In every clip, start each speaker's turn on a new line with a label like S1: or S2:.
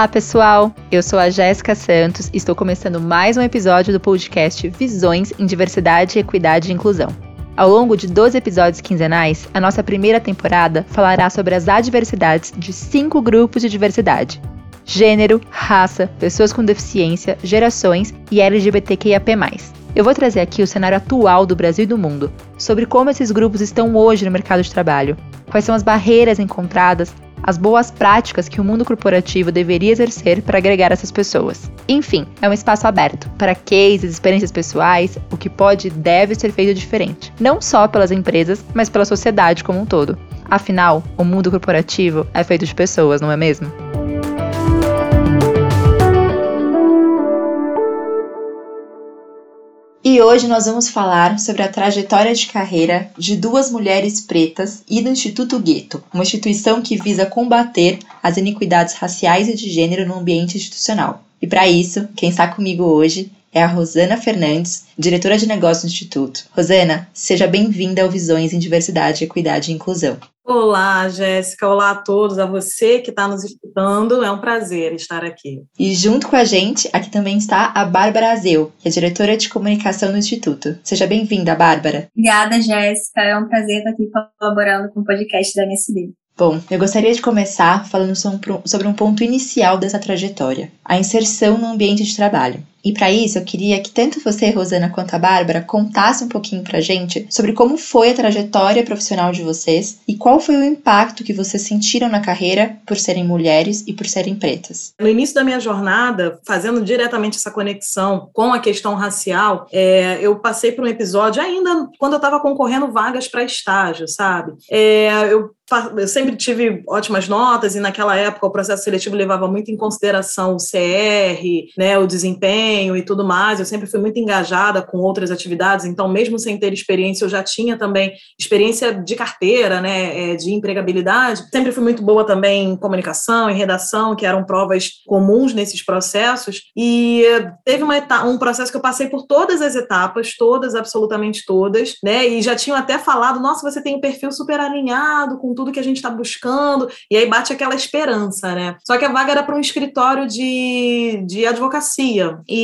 S1: Olá, pessoal! Eu sou a Jéssica Santos e estou começando mais um episódio do podcast Visões em Diversidade, Equidade e Inclusão. Ao longo de 12 episódios quinzenais, a nossa primeira temporada falará sobre as adversidades de cinco grupos de diversidade: gênero, raça, pessoas com deficiência, gerações e LGBTQIAP+. Eu vou trazer aqui o cenário atual do Brasil e do mundo, sobre como esses grupos estão hoje no mercado de trabalho, quais são as barreiras encontradas, as boas práticas que o mundo corporativo deveria exercer para agregar essas pessoas. Enfim, é um espaço aberto para cases, experiências pessoais, o que pode e deve ser feito diferente, não só pelas empresas, mas pela sociedade como um todo. Afinal, o mundo corporativo é feito de pessoas, não é mesmo? E hoje nós vamos falar sobre a trajetória de carreira de duas mulheres pretas e do Instituto Gueto, uma instituição que visa combater as iniquidades raciais e de gênero no ambiente institucional. E para isso, quem está comigo hoje é a Rosana Fernandes, diretora de negócios do Instituto. Rosana, seja bem-vinda ao Visões em Diversidade, Equidade e Inclusão.
S2: Olá, Jéssica. Olá a todos, a você que está nos escutando. É um prazer estar aqui.
S1: E junto com a gente, aqui também está a Bárbara Azeu, que é diretora de comunicação do Instituto. Seja bem-vinda, Bárbara.
S3: Obrigada, Jéssica. É um prazer estar aqui colaborando com o podcast da MSD.
S1: Bom, eu gostaria de começar falando sobre um ponto inicial dessa trajetória: a inserção no ambiente de trabalho. E para isso, eu queria que tanto você, Rosana, quanto a Bárbara contassem um pouquinho pra gente sobre como foi a trajetória profissional de vocês e qual foi o impacto que vocês sentiram na carreira por serem mulheres e por serem pretas.
S2: No início da minha jornada, fazendo diretamente essa conexão com a questão racial, é, eu passei por um episódio ainda quando eu estava concorrendo vagas para estágio, sabe? É, eu eu sempre tive ótimas notas e naquela época o processo seletivo levava muito em consideração o CR, né, o desempenho e tudo mais. Eu sempre fui muito engajada com outras atividades, então mesmo sem ter experiência, eu já tinha também experiência de carteira, né, é, de empregabilidade. Sempre fui muito boa também em comunicação, em redação, que eram provas comuns nesses processos. E teve uma etapa, um processo que eu passei por todas as etapas, todas, absolutamente todas, né, e já tinham até falado, nossa, você tem um perfil super alinhado com tudo que a gente está buscando, e aí bate aquela esperança, né? Só que a vaga era para um escritório de, de advocacia, e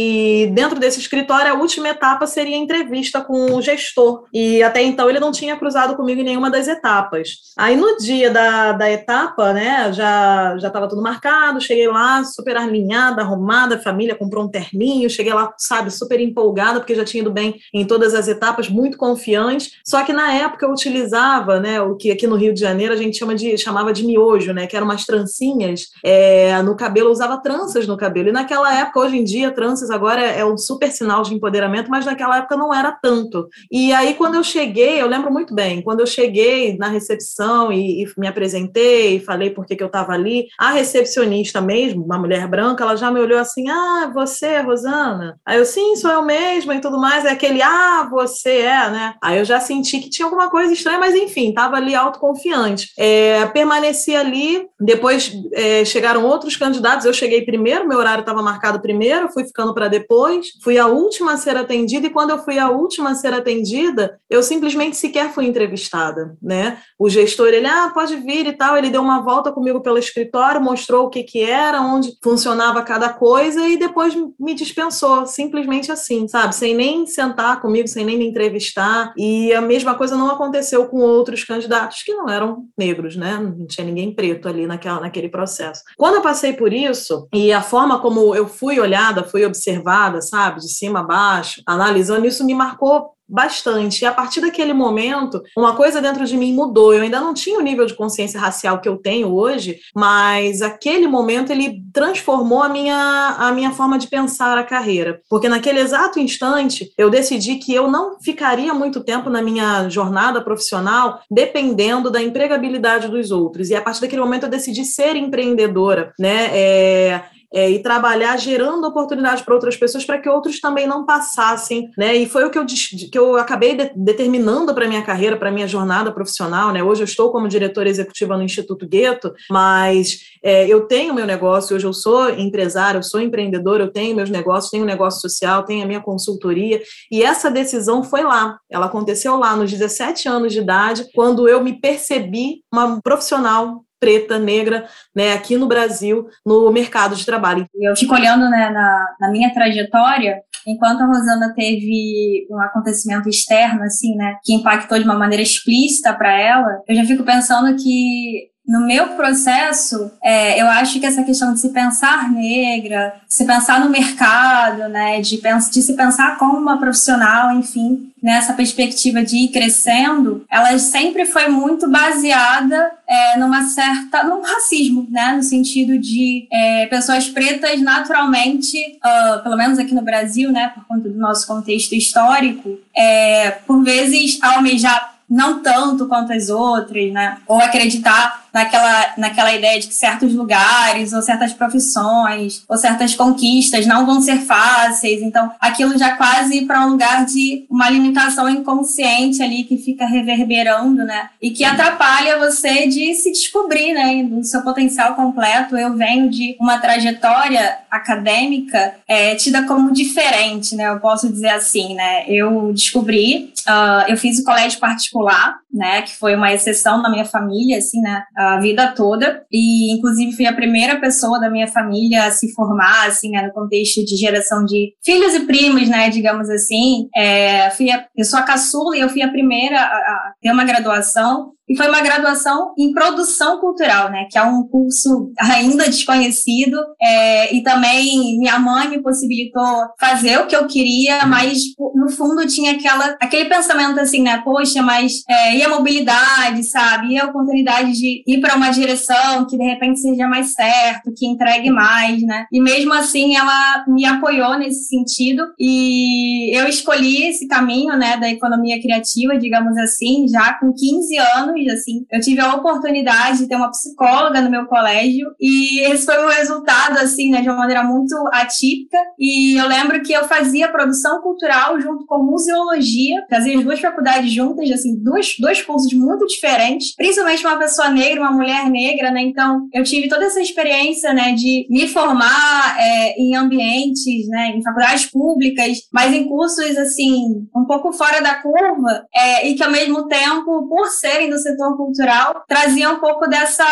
S2: dentro desse escritório, a última etapa seria a entrevista com o gestor, e até então ele não tinha cruzado comigo em nenhuma das etapas. Aí no dia da, da etapa, né, já já estava tudo marcado, cheguei lá super alinhada, arrumada, família comprou um terninho, cheguei lá, sabe, super empolgada, porque já tinha ido bem em todas as etapas, muito confiante, só que na época eu utilizava, né, o que aqui no Rio de Janeiro a gente chama de, chamava de miojo, né? Que eram umas trancinhas é, no cabelo, usava tranças no cabelo. E naquela época, hoje em dia, tranças agora é, é um super sinal de empoderamento, mas naquela época não era tanto. E aí, quando eu cheguei, eu lembro muito bem, quando eu cheguei na recepção e, e me apresentei, falei por que eu estava ali, a recepcionista mesmo, uma mulher branca, ela já me olhou assim: ah, você, Rosana? Aí eu, sim, sou eu mesma e tudo mais. É aquele, ah, você é, né? Aí eu já senti que tinha alguma coisa estranha, mas enfim, estava ali autoconfiante. É, permaneci ali, depois é, chegaram outros candidatos, eu cheguei primeiro, meu horário estava marcado primeiro, fui ficando para depois, fui a última a ser atendida, e quando eu fui a última a ser atendida, eu simplesmente sequer fui entrevistada, né? O gestor, ele, ah, pode vir e tal, ele deu uma volta comigo pelo escritório, mostrou o que que era, onde funcionava cada coisa, e depois me dispensou, simplesmente assim, sabe? Sem nem sentar comigo, sem nem me entrevistar, e a mesma coisa não aconteceu com outros candidatos que não eram negros, né? Não tinha ninguém preto ali naquela, naquele processo. Quando eu passei por isso, e a forma como eu fui olhada, fui observada, sabe, de cima a baixo, analisando, isso me marcou bastante. E a partir daquele momento, uma coisa dentro de mim mudou. Eu ainda não tinha o nível de consciência racial que eu tenho hoje, mas aquele momento ele transformou a minha, a minha forma de pensar a carreira. Porque naquele exato instante, eu decidi que eu não ficaria muito tempo na minha jornada profissional dependendo da empregabilidade dos outros. E a partir daquele momento eu decidi ser empreendedora, né? É, é, e trabalhar gerando oportunidades para outras pessoas para que outros também não passassem, né? E foi o que eu, que eu acabei de, determinando para minha carreira, para minha jornada profissional, né? Hoje eu estou como diretora executiva no Instituto Gueto, mas é, eu tenho meu negócio, hoje eu sou empresária, eu sou empreendedora, eu tenho meus negócios, tenho um negócio social, tenho a minha consultoria, e essa decisão foi lá, ela aconteceu lá nos 17 anos de idade, quando eu me percebi uma profissional preta, negra, né, aqui no Brasil, no mercado de trabalho.
S3: Eu fico olhando né, na, na minha trajetória, enquanto a Rosana teve um acontecimento externo, assim, né, que impactou de uma maneira explícita para ela, eu já fico pensando que no meu processo, é, eu acho que essa questão de se pensar negra, se pensar no mercado, né, de, de se pensar como uma profissional, enfim, nessa perspectiva de ir crescendo, ela sempre foi muito baseada é, numa certa, num racismo, né, no sentido de é, pessoas pretas naturalmente, uh, pelo menos aqui no Brasil, né, por conta do nosso contexto histórico, é, por vezes almejar não tanto quanto as outras, né? Ou acreditar naquela, naquela ideia de que certos lugares, ou certas profissões, ou certas conquistas não vão ser fáceis. Então, aquilo já quase para um lugar de uma limitação inconsciente ali que fica reverberando, né? E que atrapalha você de se descobrir, né? Do seu potencial completo. Eu venho de uma trajetória acadêmica é, tida como diferente, né? Eu posso dizer assim, né? Eu descobri, uh, eu fiz o colégio particular, né? Que foi uma exceção na minha família, assim, né? A vida toda. E inclusive fui a primeira pessoa da minha família a se formar assim né, no contexto de geração de filhos e primos né digamos assim. É, fui a, eu sou a caçula e eu fui a primeira a, a ter uma graduação e foi uma graduação em produção cultural, né? Que é um curso ainda desconhecido. É, e também minha mãe me possibilitou fazer o que eu queria, mas no fundo tinha aquela, aquele pensamento assim, né? Poxa, mas é, e a mobilidade, sabe? E a oportunidade de ir para uma direção que de repente seja mais certo, que entregue mais, né? E mesmo assim ela me apoiou nesse sentido e eu escolhi esse caminho, né? Da economia criativa, digamos assim, já com 15 anos assim, eu tive a oportunidade de ter uma psicóloga no meu colégio e esse foi um resultado, assim, né, de uma maneira muito atípica. E eu lembro que eu fazia produção cultural junto com museologia, fazia as duas faculdades juntas, assim, dois, dois cursos muito diferentes, principalmente uma pessoa negra, uma mulher negra, né? Então, eu tive toda essa experiência, né, de me formar é, em ambientes, né, em faculdades públicas, mas em cursos, assim, um pouco fora da curva, é, e que ao mesmo tempo, por serem do setor cultural trazia um pouco dessas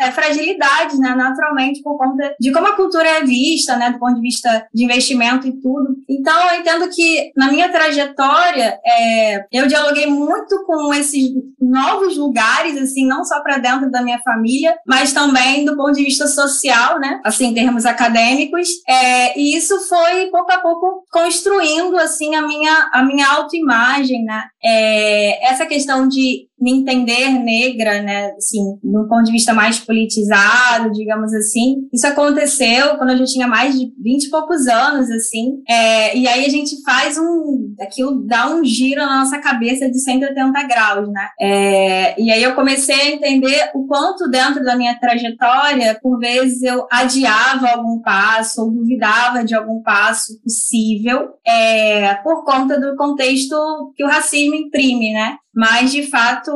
S3: é, fragilidades, né, naturalmente, por conta de como a cultura é vista, né, do ponto de vista de investimento e tudo. Então, eu entendo que na minha trajetória, é, eu dialoguei muito com esses novos lugares, assim, não só para dentro da minha família, mas também do ponto de vista social, né, assim, em termos acadêmicos. É, e isso foi pouco a pouco construindo, assim, a minha, a minha autoimagem, né. É, essa questão de me entender negra, né, assim, um ponto de vista mais politizado, digamos assim. Isso aconteceu quando eu já tinha mais de 20 e poucos anos, assim, é, e aí a gente faz um, aquilo dá um giro na nossa cabeça de 180 graus, né, é, e aí eu comecei a entender o quanto dentro da minha trajetória, por vezes eu adiava algum passo ou duvidava de algum passo possível, é, por conta do contexto que o racismo imprime, né, mas de fato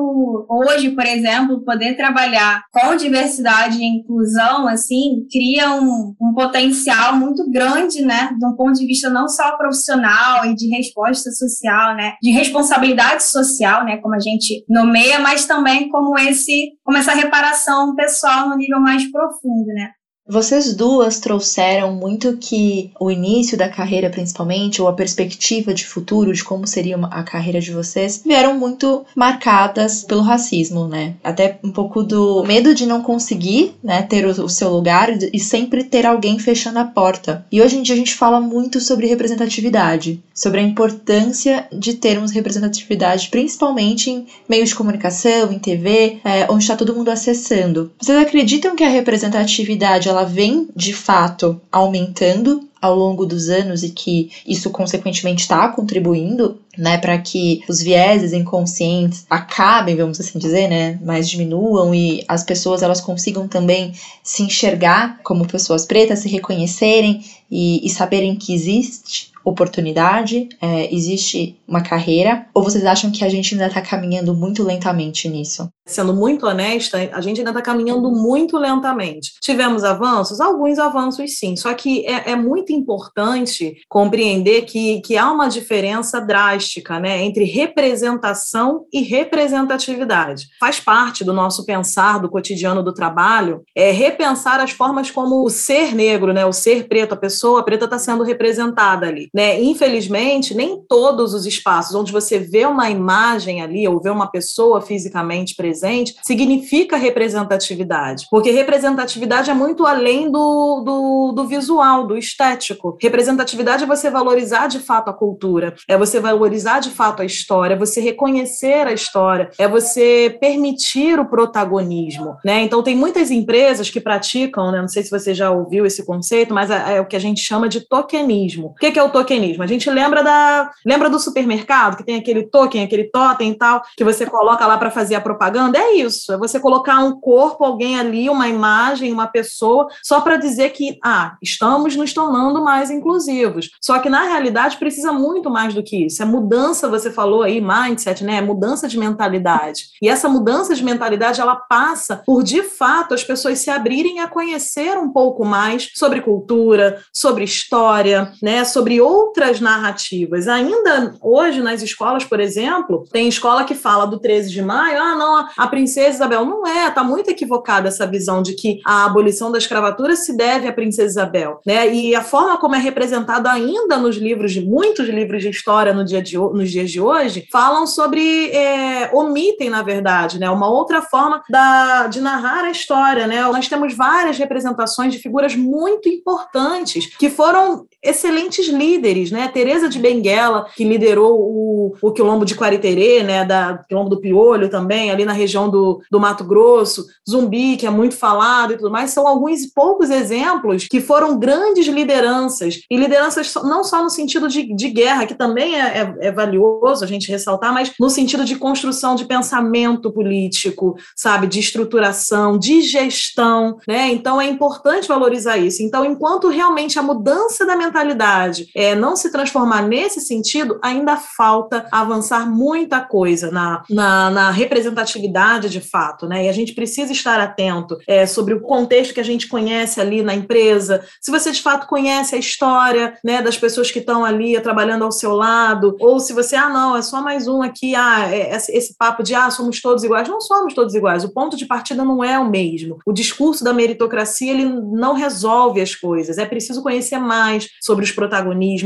S3: hoje por exemplo poder trabalhar com diversidade e inclusão assim cria um, um potencial muito grande né de um ponto de vista não só profissional e de resposta social né de responsabilidade social né como a gente nomeia mas também como esse como essa reparação pessoal no nível mais profundo né
S1: vocês duas trouxeram muito que o início da carreira, principalmente, ou a perspectiva de futuro, de como seria a carreira de vocês, vieram muito marcadas pelo racismo, né? Até um pouco do medo de não conseguir, né, ter o, seu lugar e sempre ter alguém fechando a porta. E hoje em dia a gente fala muito sobre representatividade, sobre a importância de termos representatividade, principalmente em meios de comunicação, em TV, é, onde está todo mundo acessando. Vocês acreditam que a representatividade ela vem de fato aumentando ao longo dos anos e que isso consequentemente está contribuindo, né, para que os vieses inconscientes acabem, vamos assim dizer, né, mas diminuam e as pessoas elas consigam também se enxergar como pessoas pretas, se reconhecerem e, e saberem que existe oportunidade? É, existe uma carreira? Ou vocês acham que a gente ainda está caminhando muito lentamente nisso?
S2: Sendo muito honesta, a gente ainda está caminhando muito lentamente. Tivemos avanços? Alguns avanços sim, só que é, é, muito importante compreender que, que há uma diferença drástica né, entre representação e representatividade. Faz parte do nosso pensar do cotidiano do trabalho é repensar as formas como o ser negro, né, o ser preto, a pessoa preta está sendo representada ali. Né? Infelizmente, nem todos os espaços onde você vê uma imagem ali ou vê uma pessoa fisicamente presente significa representatividade. Porque representatividade é muito além do, do, do visual, do estético. Representatividade é você valorizar de fato a cultura, é você valorizar de fato a história, é você reconhecer a história, é você permitir o protagonismo. Né? Então, tem muitas empresas que praticam, né? não sei se você já ouviu esse conceito, mas é, é o que a gente chama de tokenismo. O que é o tokenismo? A gente lembra da lembra do supermercado, que tem aquele token, aquele totem e tal, que você coloca lá para fazer a propaganda é isso, é você colocar um corpo, alguém ali, uma imagem, uma pessoa, só para dizer que, ah, estamos nos tornando mais inclusivos. Só que na realidade precisa muito mais do que isso. É mudança, você falou aí, mindset, né? É mudança de mentalidade. E essa mudança de mentalidade, ela passa por, de fato, as pessoas se abrirem a conhecer um pouco mais sobre cultura, sobre história, né? Sobre outras narrativas. Ainda hoje, nas escolas, por exemplo, tem escola que fala do 13 de maio, ah, não, a princesa Isabel. Não é, está muito equivocada essa visão de que a abolição da escravatura se deve à princesa Isabel. Né? E a forma como é representado ainda nos livros, de muitos livros de história no dia de, nos dias de hoje, falam sobre, é, omitem, na verdade, né? uma outra forma da, de narrar a história. Né? Nós temos várias representações de figuras muito importantes que foram excelentes líderes, né? Teresa de Benguela, que liderou o, o quilombo de Quariterê, né? Da quilombo do Piolho também, ali na região do, do Mato Grosso, Zumbi, que é muito falado e tudo mais, são alguns poucos exemplos que foram grandes lideranças, e lideranças não só no sentido de, de guerra, que também é, é, é valioso a gente ressaltar, mas no sentido de construção de pensamento político, sabe, de estruturação, de gestão, né? Então é importante valorizar isso. Então, enquanto realmente a mudança da mentalidade é não se transformar nesse sentido, ainda falta avançar muita coisa na, na, na representatividade atividade de fato, né? E a gente precisa estar atento é, sobre o contexto que a gente conhece ali na empresa, se você de fato conhece a história, né, das pessoas que estão ali trabalhando ao seu lado, ou se você, ah, não, é só mais um aqui, ah, é, esse papo de, ah, somos todos iguais. Não somos todos iguais, o ponto de partida não é o mesmo. O discurso da meritocracia, ele não resolve as coisas, é preciso conhecer mais sobre os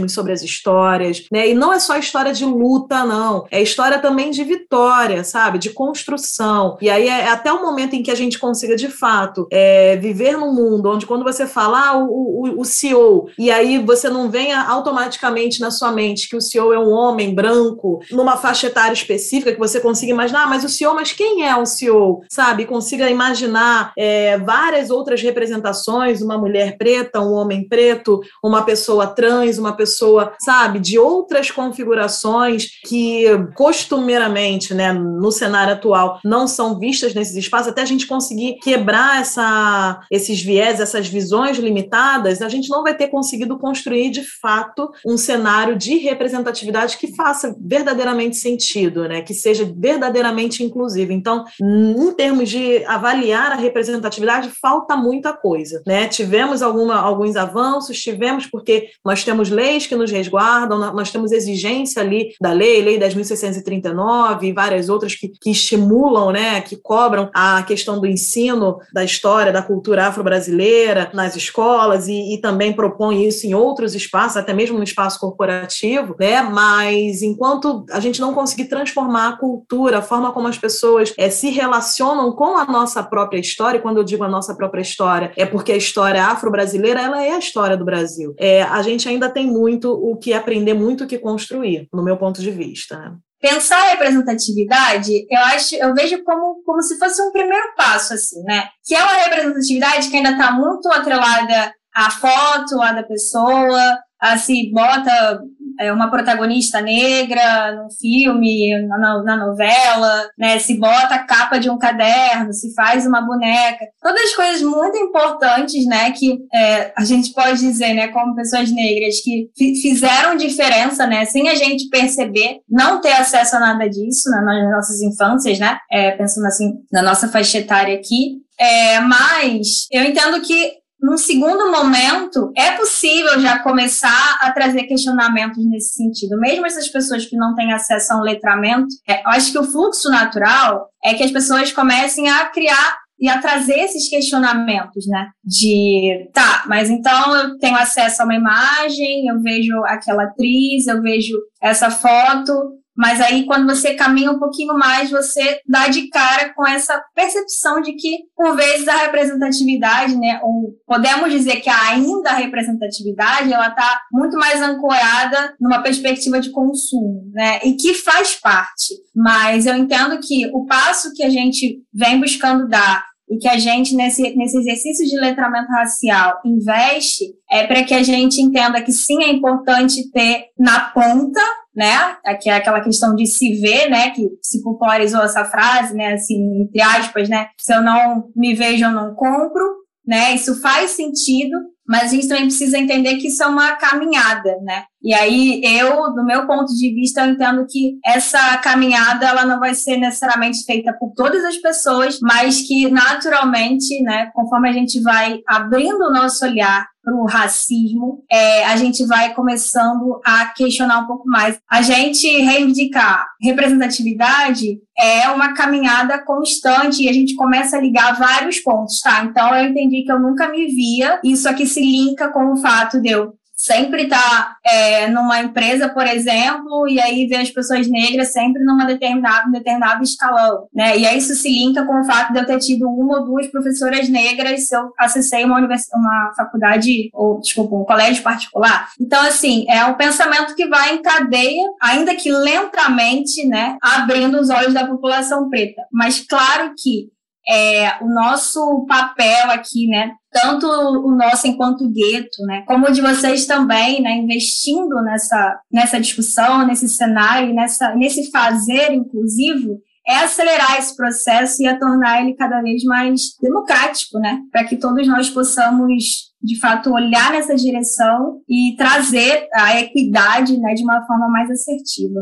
S2: sobre as histórias, né? E não é só história de luta, não, é história também de vitória, sabe? De construção e aí é, é até o momento em que a gente consiga, de fato, é, viver num mundo onde quando você fala ah, o, o, o CEO, e aí você não venha automaticamente na sua mente que o CEO é um homem branco, numa faixa etária específica, que você consiga imaginar, ah, mas o CEO, mas quem é o CEO? Sabe? Consiga imaginar é, várias outras representações, uma mulher preta, um homem preto, uma pessoa trans, uma pessoa, sabe, de outras configurações que costumeiramente, né, no cenário atual, não são vistas nesses espaços, até a gente conseguir quebrar essa, esses viés, essas visões limitadas, a gente não vai ter conseguido construir de fato um cenário de representatividade que faça verdadeiramente sentido, né? que seja verdadeiramente inclusivo. Então, em termos de avaliar a representatividade, falta muita coisa. Né? Tivemos alguma, alguns avanços, tivemos porque nós temos leis que nos resguardam, nós temos exigência ali da lei, lei 10.639 e várias outras que, que estimulam né, que cobram a questão do ensino da história, da cultura afro-brasileira nas escolas e, e, também propõem isso em outros espaços, até mesmo no espaço corporativo, né, mas enquanto a gente não conseguir transformar a cultura, a forma como as pessoas é, se relacionam com a nossa própria história, e quando eu digo a nossa própria história, é porque a história afro-brasileira, ela é a história do Brasil. É, a gente ainda tem muito o que aprender, muito o que construir, no meu ponto de vista. Né?
S3: pensar a representatividade, eu acho, eu vejo como, como se fosse um primeiro passo, assim, né? Que é uma representatividade que ainda está muito atrelada à foto, à da pessoa, a se bota é, uma protagonista negra no filme, na, na, novela, né? Se bota a capa de um caderno, se faz uma boneca. Todas coisas muito importantes, né? Que é, a gente pode dizer, né? Como pessoas negras que fizeram diferença, né? Sem a gente perceber, não ter acesso a nada disso né, nas nossas infâncias, né? É, pensando assim, na nossa faixa etária aqui. É, mas eu entendo que num segundo momento, é possível já começar a trazer questionamentos nesse sentido. Mesmo essas pessoas que não têm acesso a um letramento, é, eu acho que o fluxo natural é que as pessoas comecem a criar e a trazer esses questionamentos, né? De, tá, mas então eu tenho acesso a uma imagem, eu vejo aquela atriz, eu vejo essa foto, mas aí, quando você caminha um pouquinho mais, você dá de cara com essa percepção de que, por vezes, a representatividade, né, ou podemos dizer que ainda a representatividade, ela está muito mais ancorada numa perspectiva de consumo, né, e que faz parte. Mas eu entendo que o passo que a gente vem buscando dar e que a gente, nesse, nesse exercício de letramento racial, investe, é para que a gente entenda que sim, é importante ter na ponta, né, que é aquela questão de se ver, né, que se popularizou essa frase, né, assim, entre aspas, né, se eu não me vejo, eu não compro, né, isso faz sentido, mas a gente também precisa entender que isso é uma caminhada, né? E aí eu, do meu ponto de vista, eu entendo que essa caminhada ela não vai ser necessariamente feita por todas as pessoas, mas que naturalmente, né, conforme a gente vai abrindo o nosso olhar para o racismo, é, a gente vai começando a questionar um pouco mais. A gente reivindicar representatividade é uma caminhada constante e a gente começa a ligar vários pontos, tá? Então eu entendi que eu nunca me via, isso aqui se linka com o fato de eu sempre tá é, numa empresa, por exemplo, e aí vê as pessoas negras sempre numa determinada, um determinado escalão, né? E aí isso se linka com o fato de eu ter tido uma ou duas professoras negras se eu acessei uma, univers... uma faculdade, ou, desculpa, um colégio particular. Então, assim, é um pensamento que vai em cadeia, ainda que lentamente, né, abrindo os olhos da população preta. Mas claro que é, o nosso papel aqui, né, tanto o nosso enquanto gueto, né, como o de vocês também, né, investindo nessa, nessa discussão, nesse cenário, nessa, nesse fazer inclusivo, é acelerar esse processo e a tornar ele cada vez mais democrático, né, para que todos nós possamos de fato olhar nessa direção e trazer a equidade, né, de uma forma mais assertiva.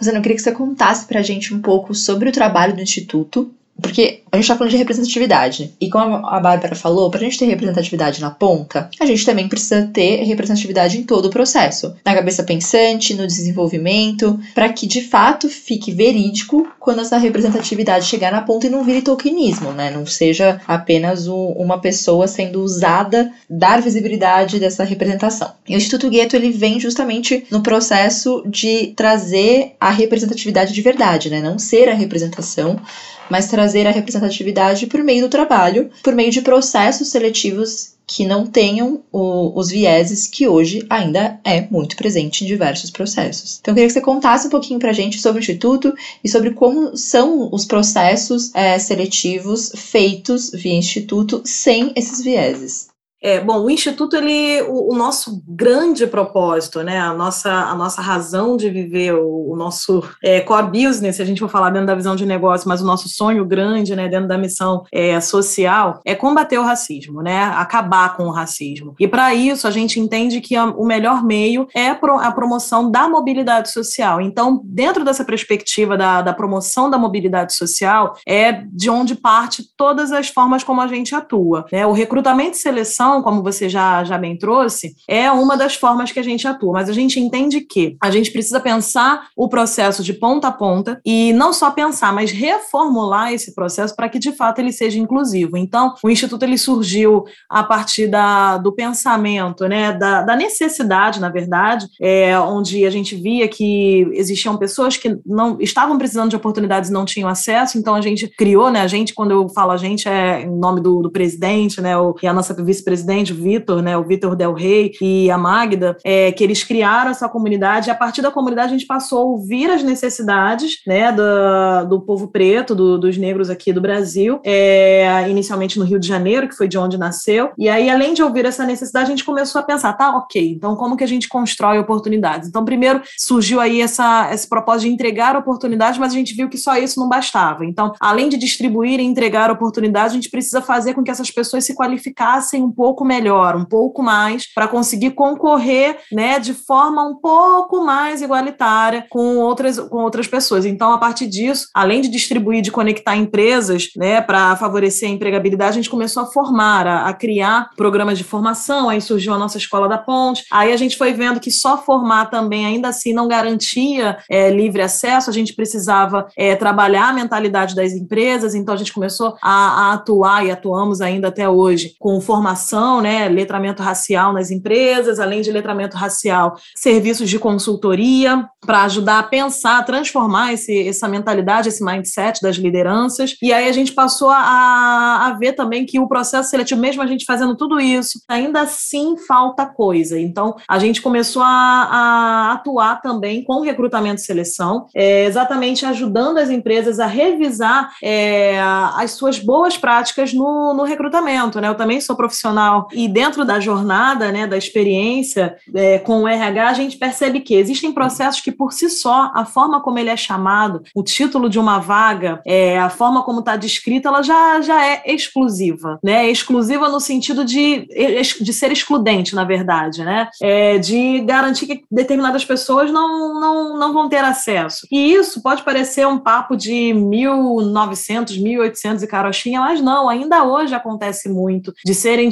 S1: Rosana, eu queria que você contasse para a gente um pouco sobre o trabalho do Instituto porque a gente está falando de representatividade. E como a Bárbara falou, para a gente ter representatividade na ponta, a gente também precisa ter representatividade em todo o processo. Na cabeça pensante, no desenvolvimento, para que de fato fique verídico quando essa representatividade chegar na ponta e não vire tokenismo, né? Não seja apenas o, uma pessoa sendo usada, dar visibilidade dessa representação. E o Instituto Gueto, ele vem justamente no processo de trazer a representatividade de verdade, né? Não ser a representação, mas trazer a representatividade por meio do trabalho, por meio de processos seletivos que não tenham o, os vieses que hoje ainda é muito presente em diversos processos. Então, eu queria que você contasse um pouquinho para a gente sobre o Instituto e sobre como são os processos é, seletivos feitos via Instituto sem esses vieses.
S2: É, bom, o Instituto, ele, o, o, nosso grande propósito, né, a nossa, a nossa razão de viver, o, o nosso é, core business, a gente for falar dentro da visão de negócio, mas o nosso sonho grande, né, dentro da missão é, social, é combater o racismo, né, acabar com o racismo. E para isso, a gente entende que a, o melhor meio é a promoção da mobilidade social. Então, dentro dessa perspectiva da, da promoção da mobilidade social, é de onde parte todas as formas como a gente atua. Né? O recrutamento e seleção como você já, já bem trouxe, é uma das formas que a gente atua, mas a gente entende que a gente precisa pensar o processo de ponta a ponta e não só pensar, mas reformular esse processo para que de fato ele seja inclusivo. Então, o Instituto ele surgiu a partir da, do pensamento, né, da, da necessidade, na verdade, é, onde a gente via que existiam pessoas que não estavam precisando de oportunidades e não tinham acesso, então a gente criou, né, a gente, quando eu falo a gente, é em nome do, do presidente, né, e a nossa vice-presidente presidente, Vitor, né, o Vitor Del Rey e a Magda, é, que eles criaram essa comunidade, e a partir da comunidade a gente passou a ouvir as necessidades, né, do, do povo preto, do, dos negros aqui do Brasil, é, inicialmente no Rio de Janeiro, que foi de onde nasceu, e aí, além de ouvir essa necessidade, a gente começou a pensar, tá, ok, então como que a gente constrói oportunidades? Então, primeiro surgiu aí essa, esse propósito de entregar oportunidades, mas a gente viu que só isso não bastava. Então, além de distribuir e entregar oportunidades, a gente precisa fazer com que essas pessoas se qualificassem um pouco melhor, um pouco mais, para conseguir concorrer né, de forma um pouco mais igualitária com outras, com outras pessoas. Então, a partir disso, além de distribuir, de conectar empresas né, para favorecer a empregabilidade, a gente começou a formar, a, a criar programas de formação, aí surgiu a nossa Escola da Ponte, aí a gente foi vendo que só formar também, ainda assim, não garantia é, livre acesso, a gente precisava é, trabalhar a mentalidade das empresas, então a gente começou a, a, atuar e atuamos ainda até hoje com formação, né, letramento racial nas empresas, além de letramento racial, serviços de consultoria para ajudar a pensar, transformar esse, essa mentalidade, esse mindset das lideranças. E aí a gente passou a, a ver também que o processo seletivo, mesmo a gente fazendo tudo isso, ainda assim falta coisa. Então a gente começou a, a atuar também com recrutamento e seleção, é, exatamente ajudando as empresas a revisar é, as suas boas práticas no, no, recrutamento. Né? Eu também sou profissional e dentro da jornada, né, da experiência é, com o RH, a gente percebe que existem processos que, por si só, a forma como ele é chamado, o título de uma vaga, é, a forma como está descrita, ela já, já é exclusiva. Né? Exclusiva no sentido de, de ser excludente, na verdade, né? É, de garantir que determinadas pessoas não, não, não vão ter acesso. E isso pode parecer um papo de 1900, 1800 e carochinha, mas não, ainda hoje acontece muito de serem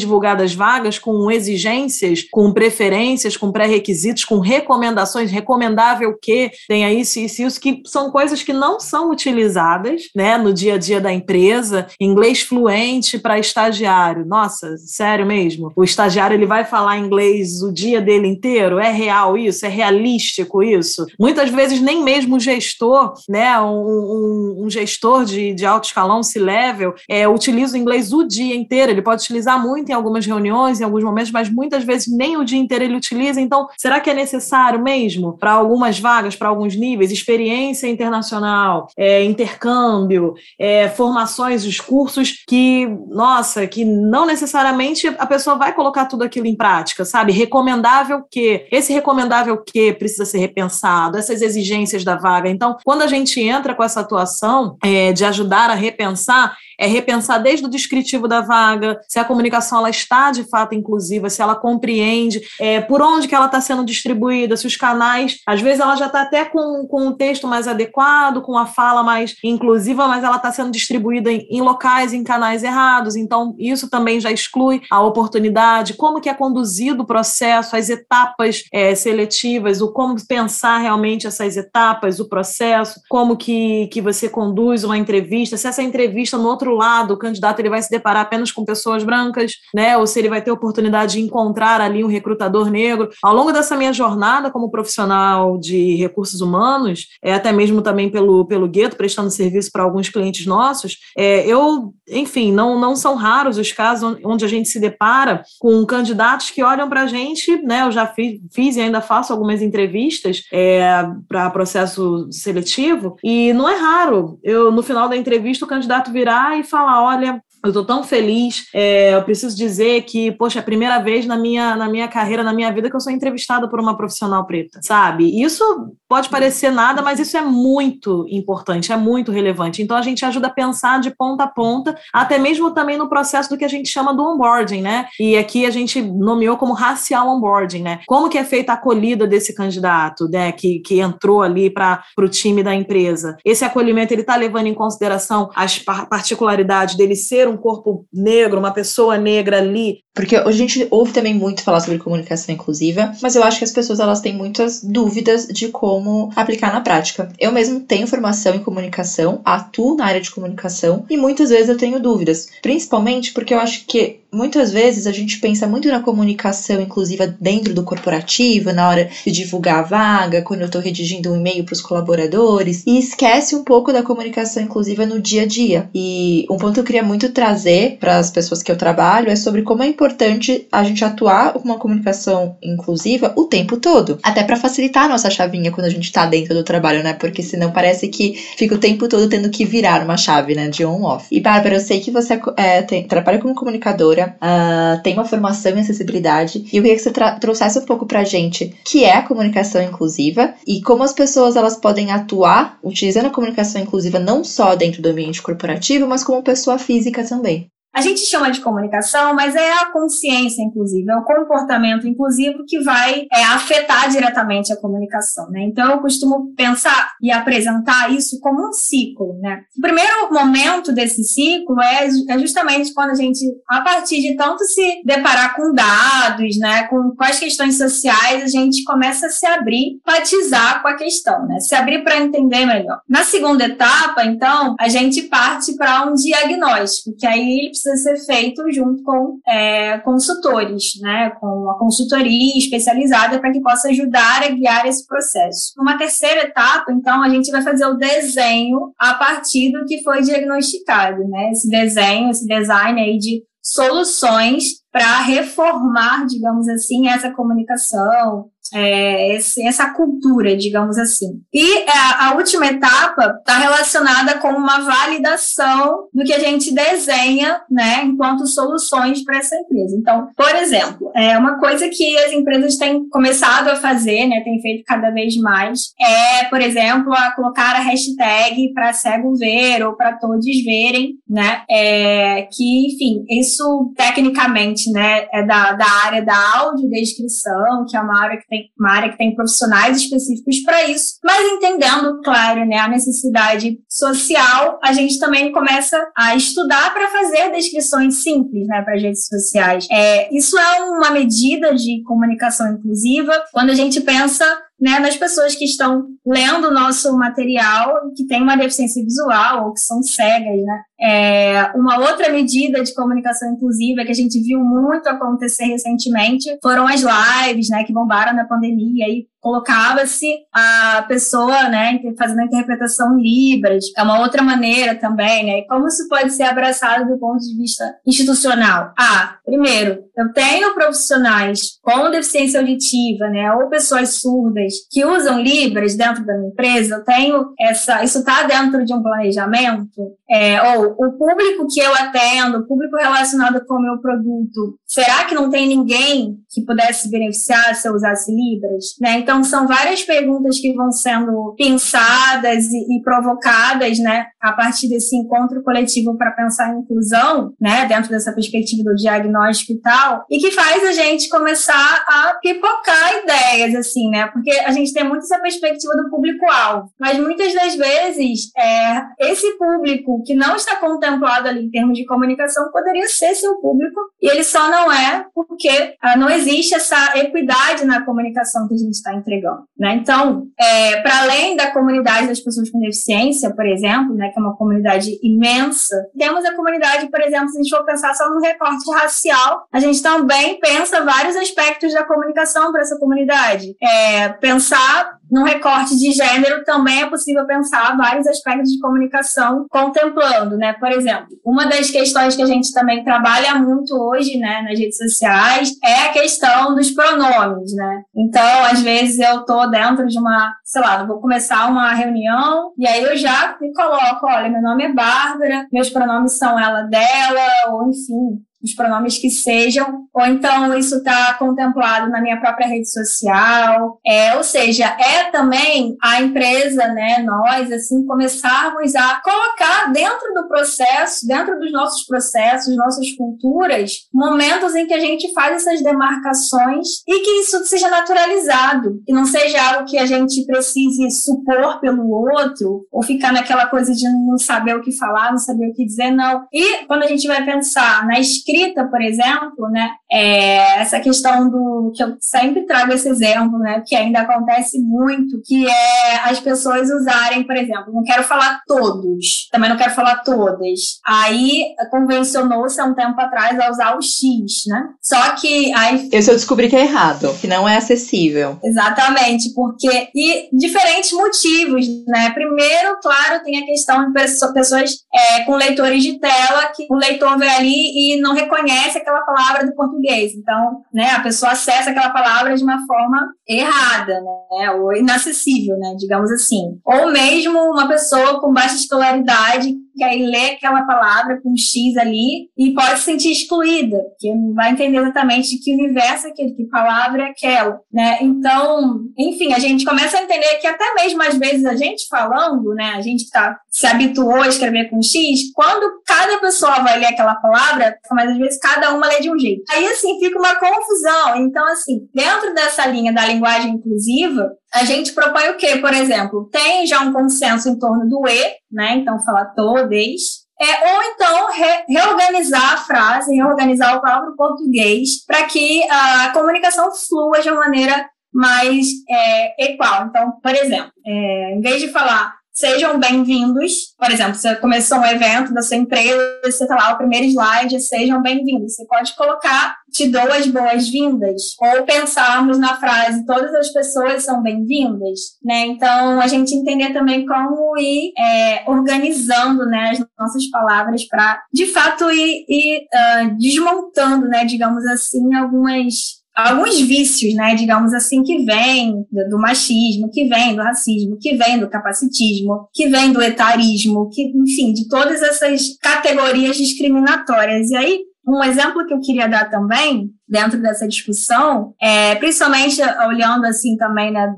S2: vagas com exigências, com preferências, com pré-requisitos, com recomendações, recomendável que tenha isso, isso, isso, que são coisas que não são utilizadas né, no dia a dia da empresa. Inglês fluente para estagiário. Nossa, sério mesmo? O estagiário ele vai falar inglês o dia dele inteiro? É real isso? É realístico isso? Muitas vezes nem mesmo o gestor, né, um, um, um gestor de, de alto escalão, C-level, é, utiliza o inglês o dia inteiro. Ele pode utilizar muito em algumas reuniões, em alguns momentos, mas muitas vezes nem o dia inteiro ele utiliza. Então, será que é necessário mesmo para algumas vagas, para alguns níveis, experiência internacional, é, intercâmbio, é, formações, os cursos que, nossa, que não necessariamente a pessoa vai colocar tudo aquilo em prática, sabe? Recomendável que esse recomendável que precisa ser repensado, essas exigências da vaga. Então, quando a gente entra com essa atuação é, de ajudar a repensar, é repensar desde o descritivo da vaga, se a comunicação ela está de fato inclusiva, se ela compreende é, por onde que ela está sendo distribuída, se os canais, às vezes ela já está até com, com um texto mais adequado, com a fala mais inclusiva, mas ela está sendo distribuída em, em locais, em canais errados. Então, isso também já exclui a oportunidade, como que é conduzido o processo, as etapas é, seletivas, o como pensar realmente essas etapas, o processo, como que, que você conduz uma entrevista, se essa entrevista no outro lado, o candidato ele vai se deparar apenas com pessoas brancas, né? Ou se ele vai ter oportunidade de encontrar ali um recrutador negro. Ao longo dessa minha jornada como profissional de recursos humanos, é, até mesmo também pelo, pelo gueto, prestando serviço para alguns clientes nossos, é, eu, enfim, não, não são raros os casos onde a gente se depara com candidatos que olham para a gente, né? Eu já fiz, fiz, e ainda faço algumas entrevistas é, para processo seletivo, e não é raro eu, no final da entrevista, o candidato virar e falar: olha, eu estou tão feliz. É, eu preciso dizer que, poxa, é a primeira vez na minha, na minha carreira, na minha vida, que eu sou entrevistada por uma profissional preta, sabe? Isso pode parecer nada, mas isso é muito importante, é muito relevante. Então a gente ajuda a pensar de ponta a ponta, até mesmo também no processo do que a gente chama do onboarding, né? E aqui a gente nomeou como racial onboarding, né? Como que é feita a acolhida desse candidato, né? Que, que entrou ali para o time da empresa. Esse acolhimento ele está levando em consideração as particularidades dele ser um corpo negro, uma pessoa negra ali.
S1: Porque a gente ouve também muito falar sobre comunicação inclusiva, mas eu acho que as pessoas elas têm muitas dúvidas de como aplicar na prática. Eu mesmo tenho formação em comunicação, atuo na área de comunicação e muitas vezes eu tenho dúvidas, principalmente porque eu acho que muitas vezes a gente pensa muito na comunicação inclusiva dentro do corporativo, na hora de divulgar a vaga, quando eu estou redigindo um e-mail para os colaboradores, e esquece um pouco da comunicação inclusiva no dia a dia. E um ponto que eu queria muito trazer para as pessoas que eu trabalho é sobre como é importante a gente atuar com uma comunicação inclusiva o tempo todo, até para facilitar a nossa chavinha quando a gente está dentro do trabalho, né? Porque senão parece que fica o tempo todo tendo que virar uma chave, né? De on-off. E Bárbara, eu sei que você é, tem, trabalha como comunicadora, uh, tem uma formação em acessibilidade, e eu queria que você trouxesse um pouco pra gente que é a comunicação inclusiva e como as pessoas elas podem atuar utilizando a comunicação inclusiva não só dentro do ambiente corporativo, mas como pessoa física também.
S3: A gente chama de comunicação, mas é a consciência inclusiva, é o comportamento inclusivo que vai é, afetar diretamente a comunicação, né? Então, eu costumo pensar e apresentar isso como um ciclo, né? O primeiro momento desse ciclo é, é justamente quando a gente, a partir de tanto se deparar com dados, né, com quais questões sociais, a gente começa a se abrir, empatizar com a questão, né? Se abrir para entender melhor. Na segunda etapa, então, a gente parte para um diagnóstico, que aí ele precisa precisa ser feito junto com é, consultores, né, com a consultoria especializada para que possa ajudar a guiar esse processo. Uma terceira etapa, então, a gente vai fazer o desenho a partir do que foi diagnosticado, né, esse desenho, esse design aí de soluções para reformar, digamos assim, essa comunicação, é, essa cultura, digamos assim. E a, última etapa está relacionada com uma validação do que a gente desenha, né, enquanto soluções para essa empresa. Então, por exemplo, é uma coisa que as empresas têm começado a fazer, né, têm feito cada vez mais, é, por exemplo, a colocar a hashtag para cego ver ou para todos verem, né, é, que, enfim, isso tecnicamente, né, é da, da área da audiodescrição, que é uma área que tem uma área que tem profissionais específicos para isso, mas entendendo, claro, né, a necessidade social, a gente também começa a estudar para fazer descrições simples, né, para as redes sociais. É, isso é uma medida de comunicação inclusiva quando a gente pensa né, nas pessoas que estão lendo o nosso material que tem uma deficiência visual ou que são cegas, né? É, uma outra medida de comunicação inclusiva que a gente viu muito acontecer recentemente foram as lives, né, que bombaram na pandemia e colocava-se a pessoa, né, fazendo a interpretação Libras. É uma outra maneira também, né? Como isso pode ser abraçado do ponto de vista institucional? Ah, primeiro, eu tenho profissionais com deficiência auditiva, né, ou pessoas surdas que usam Libras dentro da minha empresa. Eu tenho essa, isso está dentro de um planejamento. É, ou o público que eu atendo, o público relacionado com o meu produto, será que não tem ninguém que pudesse beneficiar se eu usasse Libras? Né? Então, são várias perguntas que vão sendo pensadas e, e provocadas né, a partir desse encontro coletivo para pensar em inclusão, né, dentro dessa perspectiva do diagnóstico e tal, e que faz a gente começar a pipocar ideias, assim, né? Porque a gente tem muito essa perspectiva do público-alvo, mas muitas das vezes é, esse público que não está contemplado ali em termos de comunicação poderia ser seu público e ele só não é porque ah, não existe essa equidade na comunicação que a gente está entregando, né? Então, é, para além da comunidade das pessoas com deficiência, por exemplo, né, que é uma comunidade imensa, temos a comunidade, por exemplo, se a gente for pensar só no recorte racial, a gente também pensa vários aspectos da comunicação para essa comunidade. É, pensar no recorte de gênero também é possível pensar vários aspectos de comunicação contemplando, né? Por exemplo, uma das questões que a gente também trabalha muito hoje, né, nas redes sociais, é a questão dos pronomes, né? Então, às vezes eu tô dentro de uma, sei lá, vou começar uma reunião e aí eu já me coloco, olha, meu nome é Bárbara, meus pronomes são ela, dela, ou enfim, os pronomes que sejam, ou então isso está contemplado na minha própria rede social, é, ou seja, é também a empresa, né, nós, assim, começarmos a colocar dentro do processo, dentro dos nossos processos, nossas culturas, momentos em que a gente faz essas demarcações e que isso seja naturalizado, que não seja algo que a gente precise supor pelo outro, ou ficar naquela coisa de não saber o que falar, não saber o que dizer, não. E quando a gente vai pensar na escrita, escrita, por exemplo, né, É essa questão do que eu sempre trago esse exemplo, né? Que ainda acontece muito, que é as pessoas usarem, por exemplo, não quero falar todos, também não quero falar todas. Aí convencionou-se há um tempo atrás a usar o X, né? Só que aí.
S1: Esse eu descobri que é errado, que não é acessível.
S3: Exatamente, porque. E diferentes motivos, né? Primeiro, claro, tem a questão de pessoas é, com leitores de tela que o leitor vê ali e não reconhece aquela palavra do português. Então, né, a pessoa acessa aquela palavra de uma forma errada, né? Ou inacessível, né? Digamos assim. Ou mesmo uma pessoa com baixa escolaridade que aí lê aquela palavra com um X ali e pode se sentir excluída, porque não vai entender exatamente de que universo é aquele, que palavra é aquela, né? Então, enfim, a gente começa a entender que até mesmo às vezes a gente falando, né, a gente que tá, se habituou a escrever com X, quando cada pessoa vai ler aquela palavra, mas às vezes cada uma lê de um jeito. Aí, assim, fica uma confusão. Então, assim, dentro dessa linha da linguagem inclusiva, a gente propõe o quê, por exemplo? Tem já um consenso em torno do E, né? Então, falar todes. É, ou então re, reorganizar a frase, reorganizar o próprio português para que a comunicação flua de uma maneira mais é, equal. Então, por exemplo, é, em vez de falar sejam bem-vindos. Por exemplo, você começou um evento da sua empresa, você está lá, o primeiro slide, sejam bem-vindos. Você pode colocar, te dou as boas-vindas. Ou pensarmos na frase, todas as pessoas são bem-vindas, né? Então, a gente entender também como ir é, organizando, né, as nossas palavras para, de fato, ir, ir uh, desmontando, né, digamos assim, algumas alguns vícios, né, digamos assim, que vêm do machismo, que vêm do racismo, que vêm do capacitismo, que vêm do etarismo, que, enfim, de todas essas categorias discriminatórias. E aí, um exemplo que eu queria dar também, dentro dessa discussão, é, principalmente olhando assim também né,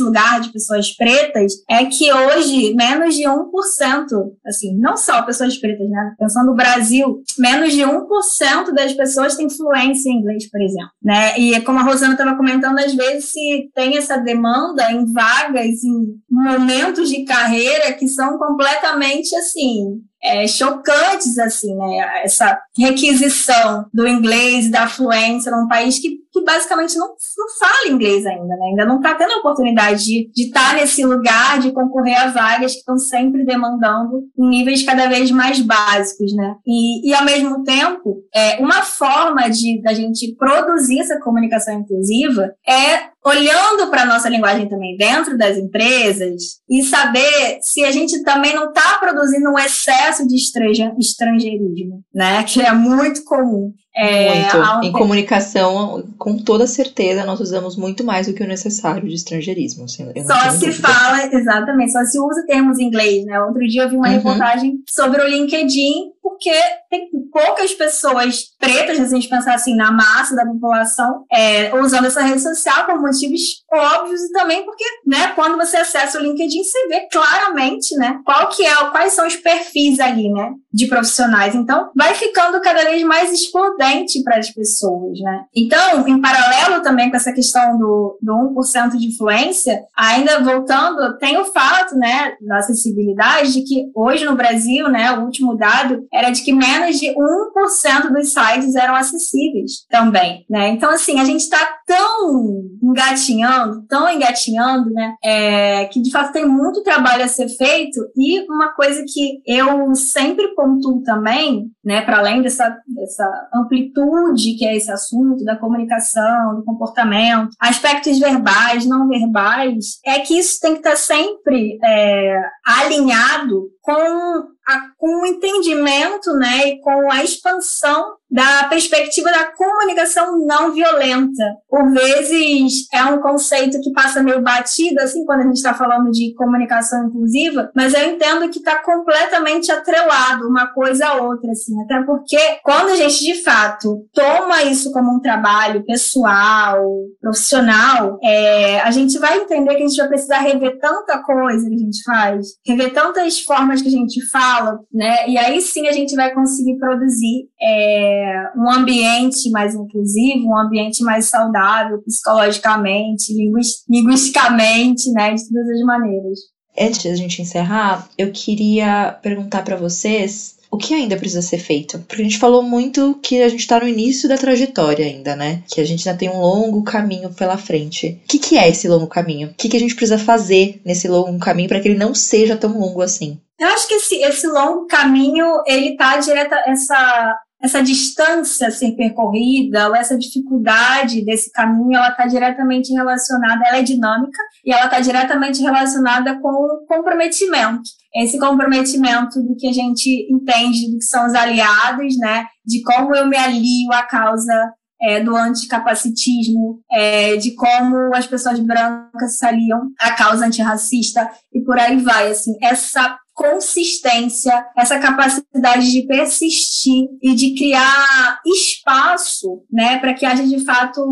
S3: lugar de pessoas pretas, é que hoje menos de 1%, assim, não só pessoas pretas, né? Pensando no Brasil, menos de 1% das pessoas têm fluência em inglês, por exemplo, né? E como a Rosana estava comentando, às vezes se tem essa demanda em vagas, em momentos de carreira que são completamente assim, é, chocantes, assim, né? Essa requisição do inglês, da fluência num país que, que basicamente não, não fala inglês ainda, né? Ainda não está tendo a oportunidade de, de estar tá nesse lugar, de concorrer a vagas que estão sempre demandando em níveis cada vez mais básicos, né? E, e ao mesmo tempo, é, uma forma de da gente produzir essa comunicação inclusiva é olhando para a nossa linguagem também dentro das empresas e saber se a gente também não está produzindo um excesso de estrangeirismo, né? Que é muito comum.
S1: É, muito. Em comunicação, com toda certeza, nós usamos muito mais do que o necessário de estrangeirismo. Assim,
S3: só se dúvida. fala, exatamente, só se usa termos em inglês, né? Outro dia eu vi uma uhum. reportagem sobre o LinkedIn, porque tem poucas pessoas pretas, se a gente pensar assim, na massa da população, é, usando essa rede social por motivos óbvios e também porque, né, quando você acessa o LinkedIn, você vê claramente, né, qual que é, quais são os perfis ali, né, de profissionais. Então, vai ficando cada vez mais excludente para as pessoas, né. Então, em paralelo também com essa questão do, do 1% de influência, ainda voltando, tem o fato, né, da acessibilidade de que hoje no Brasil, né, o último dado era de que menos de 1% dos sites eram acessíveis também, né? Então, assim, a gente está tão engatinhando, tão engatinhando, né? É, que de fato tem muito trabalho a ser feito e uma coisa que eu sempre pontuo também, né? Para além dessa, dessa amplitude que é esse assunto da comunicação, do comportamento, aspectos verbais, não verbais, é que isso tem que estar sempre é, alinhado com a, com o entendimento né, e com a expansão da perspectiva da comunicação não violenta. Por vezes é um conceito que passa meio batido, assim, quando a gente está falando de comunicação inclusiva, mas eu entendo que está completamente atrelado uma coisa a outra, assim, até porque quando a gente de fato toma isso como um trabalho pessoal, profissional, é, a gente vai entender que a gente vai precisar rever tanta coisa que a gente faz, rever tantas formas que a gente fala, né? E aí sim a gente vai conseguir produzir. É, um ambiente mais inclusivo, um ambiente mais saudável psicologicamente, linguisticamente, né, de todas as maneiras.
S1: Antes a gente encerrar, eu queria perguntar para vocês o que ainda precisa ser feito? Porque a gente falou muito que a gente está no início da trajetória ainda, né? Que a gente ainda tem um longo caminho pela frente. O que, que é esse longo caminho? O que, que a gente precisa fazer nesse longo caminho para que ele não seja tão longo assim?
S3: Eu acho que esse, esse longo caminho, ele tá direta, essa, essa distância a ser percorrida, ou essa dificuldade desse caminho, ela está diretamente relacionada, ela é dinâmica, e ela está diretamente relacionada com o comprometimento. Esse comprometimento do que a gente entende do que são os aliados, né? De como eu me alio à causa é, do anticapacitismo, é, de como as pessoas brancas se aliam à causa antirracista e por aí vai. Assim, essa consistência, essa capacidade de persistir e de criar espaço, né, para que haja de fato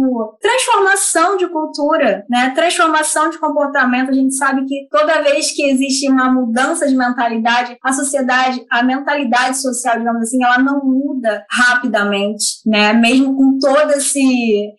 S3: transformação de cultura, né, transformação de comportamento. A gente sabe que toda vez que existe uma mudança de mentalidade, a sociedade, a mentalidade social, digamos assim, ela não muda rapidamente, né, mesmo com todas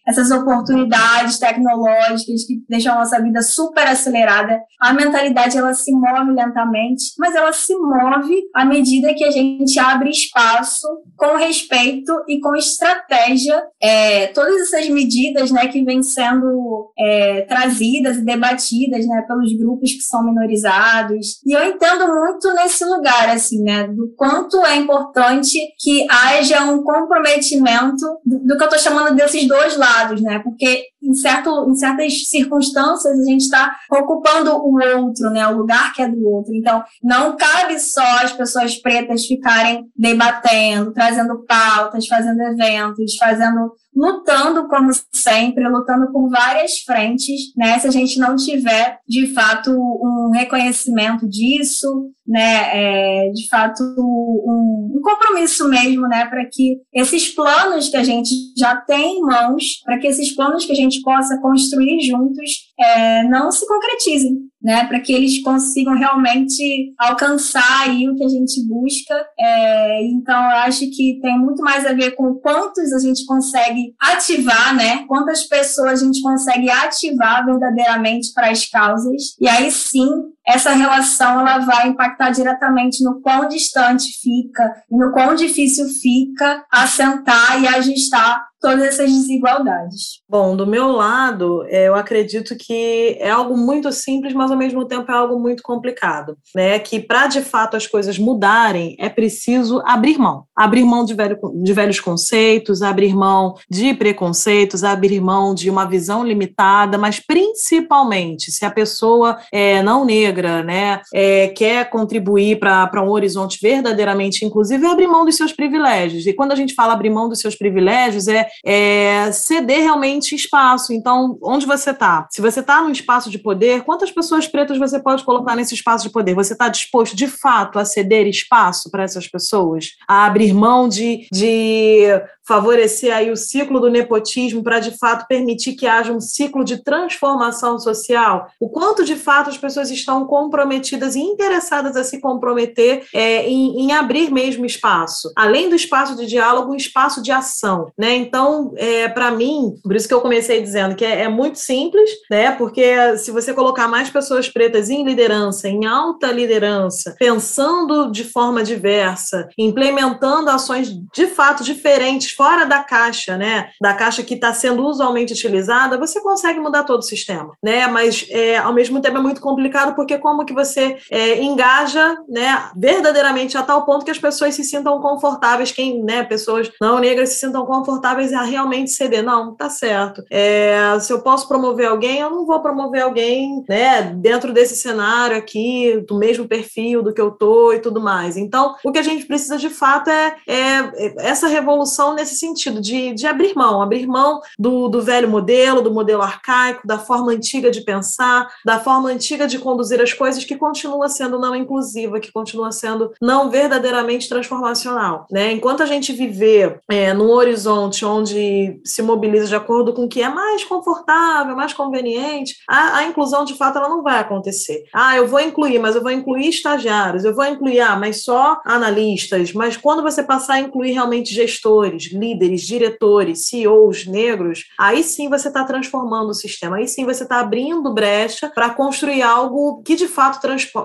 S3: essas oportunidades tecnológicas que deixam a nossa vida super acelerada, a mentalidade ela se move lentamente, mas ela se move à medida que a gente abre espaço com respeito e com estratégia. É, todas essas medidas né, que vêm sendo é, trazidas e debatidas né, pelos grupos que são minorizados. E eu entendo muito nesse lugar, assim, né, do quanto é importante que haja um comprometimento do, do que eu estou chamando desses dois lados, né? Porque em, certo, em certas circunstâncias a gente está ocupando o outro, né? O lugar que é do outro. Então, não cabe só as pessoas pretas ficarem debatendo, trazendo pautas, fazendo eventos, fazendo lutando como sempre, lutando por várias frentes, né? Se a gente não tiver de fato um reconhecimento disso, né? É, de fato um, um compromisso mesmo, né? Para que esses planos que a gente já tem em mãos, para que esses planos que a gente possa construir juntos, é, não se concretizem, né, para que eles consigam realmente alcançar aí o que a gente busca. É, então, eu acho que tem muito mais a ver com quantos a gente consegue ativar, né, quantas pessoas a gente consegue ativar verdadeiramente para as causas. E aí sim, essa relação ela vai impactar diretamente no quão distante fica e no quão difícil fica assentar e ajustar todas essas desigualdades.
S2: Bom, do meu lado, eu acredito que é algo muito simples, mas ao mesmo tempo é algo muito complicado, né? Que para de fato as coisas mudarem, é preciso abrir mão, abrir mão de, velho, de velhos conceitos, abrir mão de preconceitos, abrir mão de uma visão limitada, mas principalmente se a pessoa é não negra, né, é, quer contribuir para um horizonte verdadeiramente inclusive, é abrir mão dos seus privilégios. E quando a gente fala abrir mão dos seus privilégios, é é, ceder realmente espaço. Então, onde você está? Se você está num espaço de poder, quantas pessoas pretas você pode colocar nesse espaço de poder? Você está disposto, de fato, a ceder espaço para essas pessoas? A abrir mão de, de favorecer aí o ciclo do nepotismo para, de fato, permitir que haja um ciclo de transformação social? O quanto, de fato, as pessoas estão comprometidas e interessadas a se comprometer é, em, em abrir mesmo espaço? Além do espaço de diálogo, um espaço de ação, né? Então, é, para mim, por isso que eu comecei dizendo que é, é, muito simples, né? Porque se você colocar mais pessoas pretas em liderança, em alta liderança, pensando de forma diversa, implementando ações de fato diferentes, fora da caixa, né? Da caixa que está sendo usualmente utilizada, você consegue mudar todo o sistema, né? Mas é, ao mesmo tempo é muito complicado porque como que você é, engaja, né? Verdadeiramente a tal ponto que as pessoas se sintam confortáveis, quem, né? Pessoas não negras se sintam confortáveis a realmente ceder. Não, tá certo. É, se eu posso promover alguém, eu não vou promover alguém né, dentro desse cenário aqui, do mesmo perfil do que eu tô e tudo mais. Então, o que a gente precisa de fato é, é essa revolução nesse sentido, de, de abrir mão, abrir mão do, do velho modelo, do modelo arcaico, da forma antiga de pensar, da forma antiga de conduzir as coisas que continua sendo não inclusiva, que continua sendo não verdadeiramente transformacional. Né? Enquanto a gente viver é, num horizonte onde se mobiliza de acordo com o que é mais confortável, mais conveniente, a, a, inclusão de fato ela não vai acontecer. Ah, eu vou incluir, mas eu vou incluir estagiários, eu vou incluir, ah, mas só analistas, mas quando você passar a incluir realmente gestores, líderes, diretores, CEOs negros, aí sim você está transformando o sistema, aí sim você está abrindo brecha para construir algo que de fato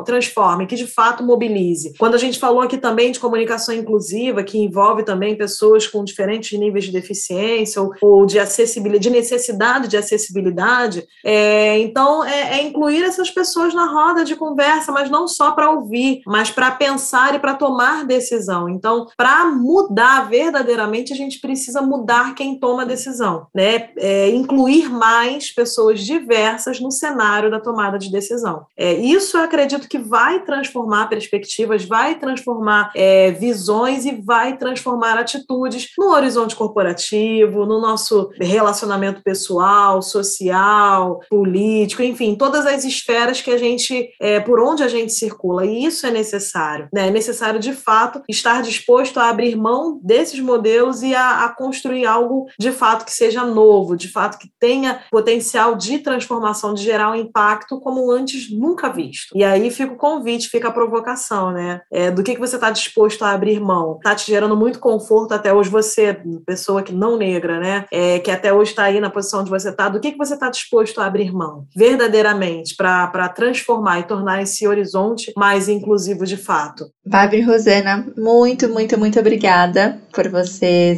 S2: transforme, que de fato mobilize. Quando a gente falou aqui também de comunicação inclusiva, que envolve também pessoas com diferentes níveis de deficiência ou, ou de acessibilidade, de necessidade de acessibilidade, é, então é, é incluir essas pessoas na roda de conversa, mas não só para ouvir, mas para pensar e para tomar decisão. Então, para mudar verdadeiramente, gente precisa mudar quem toma a decisão, né? É, incluir mais pessoas diversas no cenário da tomada de decisão. É, isso eu acredito que vai transformar perspectivas, vai transformar é, visões e vai transformar atitudes no horizonte corporativo, no nosso relacionamento pessoal, social, político, enfim, todas as esferas que a gente, é, por onde a gente circula. E isso é necessário, né? É necessário de fato estar disposto a abrir mão desses modelos e a, a construir algo de fato que seja novo, de fato que tenha potencial de transformação, de gerar um impacto como antes nunca visto. E aí fica o convite, fica a provocação, né? É, do que, que você está disposto a abrir mão? Está te gerando muito conforto até hoje você, pessoa que não negra, né? É, que até hoje está aí na posição onde você está, do que, que você está disposto a abrir mão verdadeiramente para transformar e tornar esse horizonte mais inclusivo de fato?
S1: E Rosana, muito, muito, muito obrigada por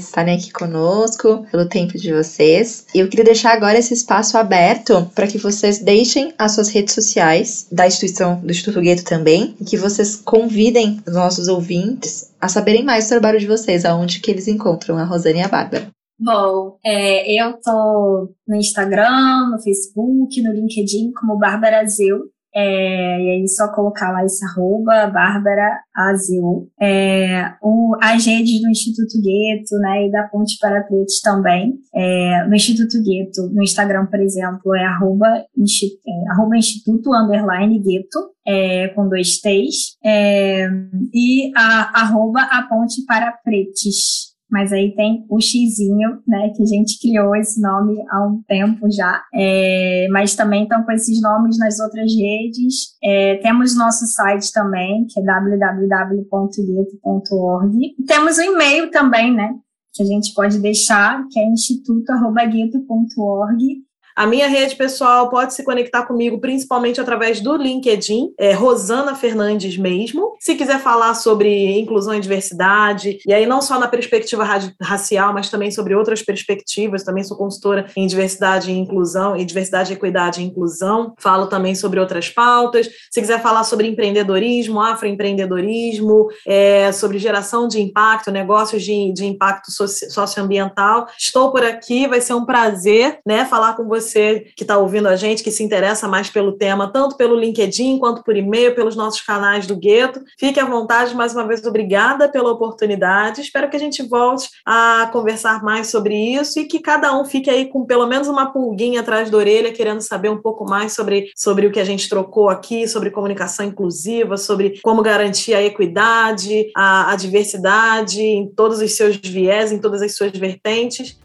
S1: estarem aqui conosco, pelo tempo de vocês. E eu queria deixar agora esse espaço aberto para que vocês deixem as suas redes sociais da instituição do Instituto Gueto também, e que vocês convidem os nossos ouvintes a saberem mais do trabalho de vocês, aonde que eles encontram a Rosana e a Bárbara.
S3: Bom, é, eu tô no Instagram, no Facebook, no LinkedIn como Bárbara Zeu. É, e aí só colocar lá esse arroba, Bárbara Azeu. É, o, as redes do Instituto Gueto, né, e da Ponte para Pretos também. É, no Instituto Gueto, no Instagram, por exemplo, é arroba, é, arroba Instituto Underline Gueto, é, com dois T's. É, e a, arroba a Ponte para Pretos mas aí tem o xizinho, né, que a gente criou esse nome há um tempo já, é, mas também estão com esses nomes nas outras redes. É, temos nosso site também, que é www.gueto.org. Temos o um e-mail também, né, que a gente pode deixar, que é instituto.gueto.org.
S2: A minha rede pessoal pode se conectar comigo principalmente através do LinkedIn, é Rosana Fernandes mesmo. Se quiser falar sobre inclusão e diversidade, e aí não só na perspectiva racial, mas também sobre outras perspectivas, também sou consultora em diversidade e inclusão, e diversidade, equidade e inclusão. Falo também sobre outras pautas. Se quiser falar sobre empreendedorismo, afroempreendedorismo, é, sobre geração de impacto, negócios de, de impacto soci, socioambiental, estou por aqui, vai ser um prazer né, falar com você você que está ouvindo a gente, que se interessa mais pelo tema, tanto pelo LinkedIn quanto por e-mail, pelos nossos canais do Gueto. Fique à vontade, mais uma vez, obrigada pela oportunidade. Espero que a gente volte a conversar mais sobre isso e que cada um fique aí com pelo menos uma pulguinha atrás da orelha, querendo saber um pouco mais sobre, sobre o que a gente trocou aqui, sobre comunicação inclusiva, sobre como garantir a equidade, a, a diversidade em todos os seus viés, em todas as suas vertentes.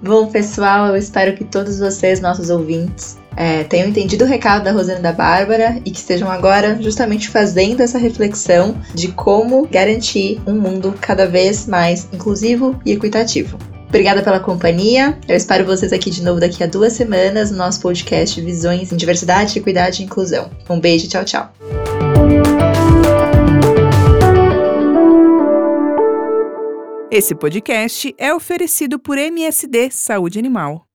S1: Bom, pessoal, eu espero que todos vocês, nossos ouvintes, é, tenham entendido o recado da Rosana e da Bárbara e que estejam agora justamente fazendo essa reflexão de como garantir um mundo cada vez mais inclusivo e equitativo. Obrigada pela companhia. Eu espero vocês aqui de novo daqui a duas semanas no nosso podcast Visões em Diversidade, Equidade e Inclusão. Um beijo, tchau, tchau.
S4: Esse podcast é oferecido por MSD Saúde Animal.